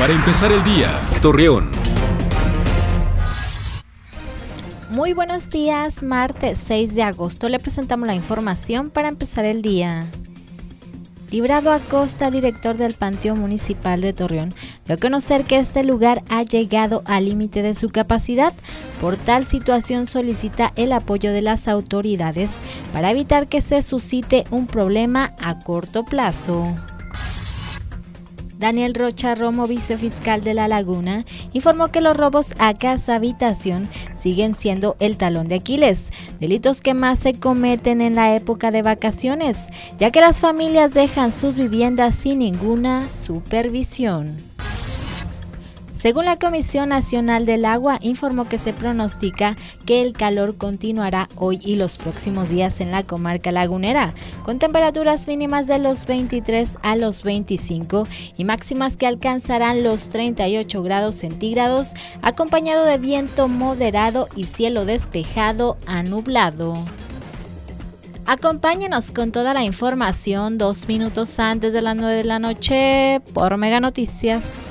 Para empezar el día, Torreón. Muy buenos días, martes 6 de agosto le presentamos la información para empezar el día. Librado Acosta, director del Panteón Municipal de Torreón, dio a conocer que este lugar ha llegado al límite de su capacidad. Por tal situación solicita el apoyo de las autoridades para evitar que se suscite un problema a corto plazo. Daniel Rocha Romo, vicefiscal de La Laguna, informó que los robos a casa habitación siguen siendo el talón de Aquiles, delitos que más se cometen en la época de vacaciones, ya que las familias dejan sus viviendas sin ninguna supervisión. Según la Comisión Nacional del Agua, informó que se pronostica que el calor continuará hoy y los próximos días en la comarca lagunera, con temperaturas mínimas de los 23 a los 25 y máximas que alcanzarán los 38 grados centígrados, acompañado de viento moderado y cielo despejado a nublado. Acompáñenos con toda la información dos minutos antes de las 9 de la noche por Mega Noticias.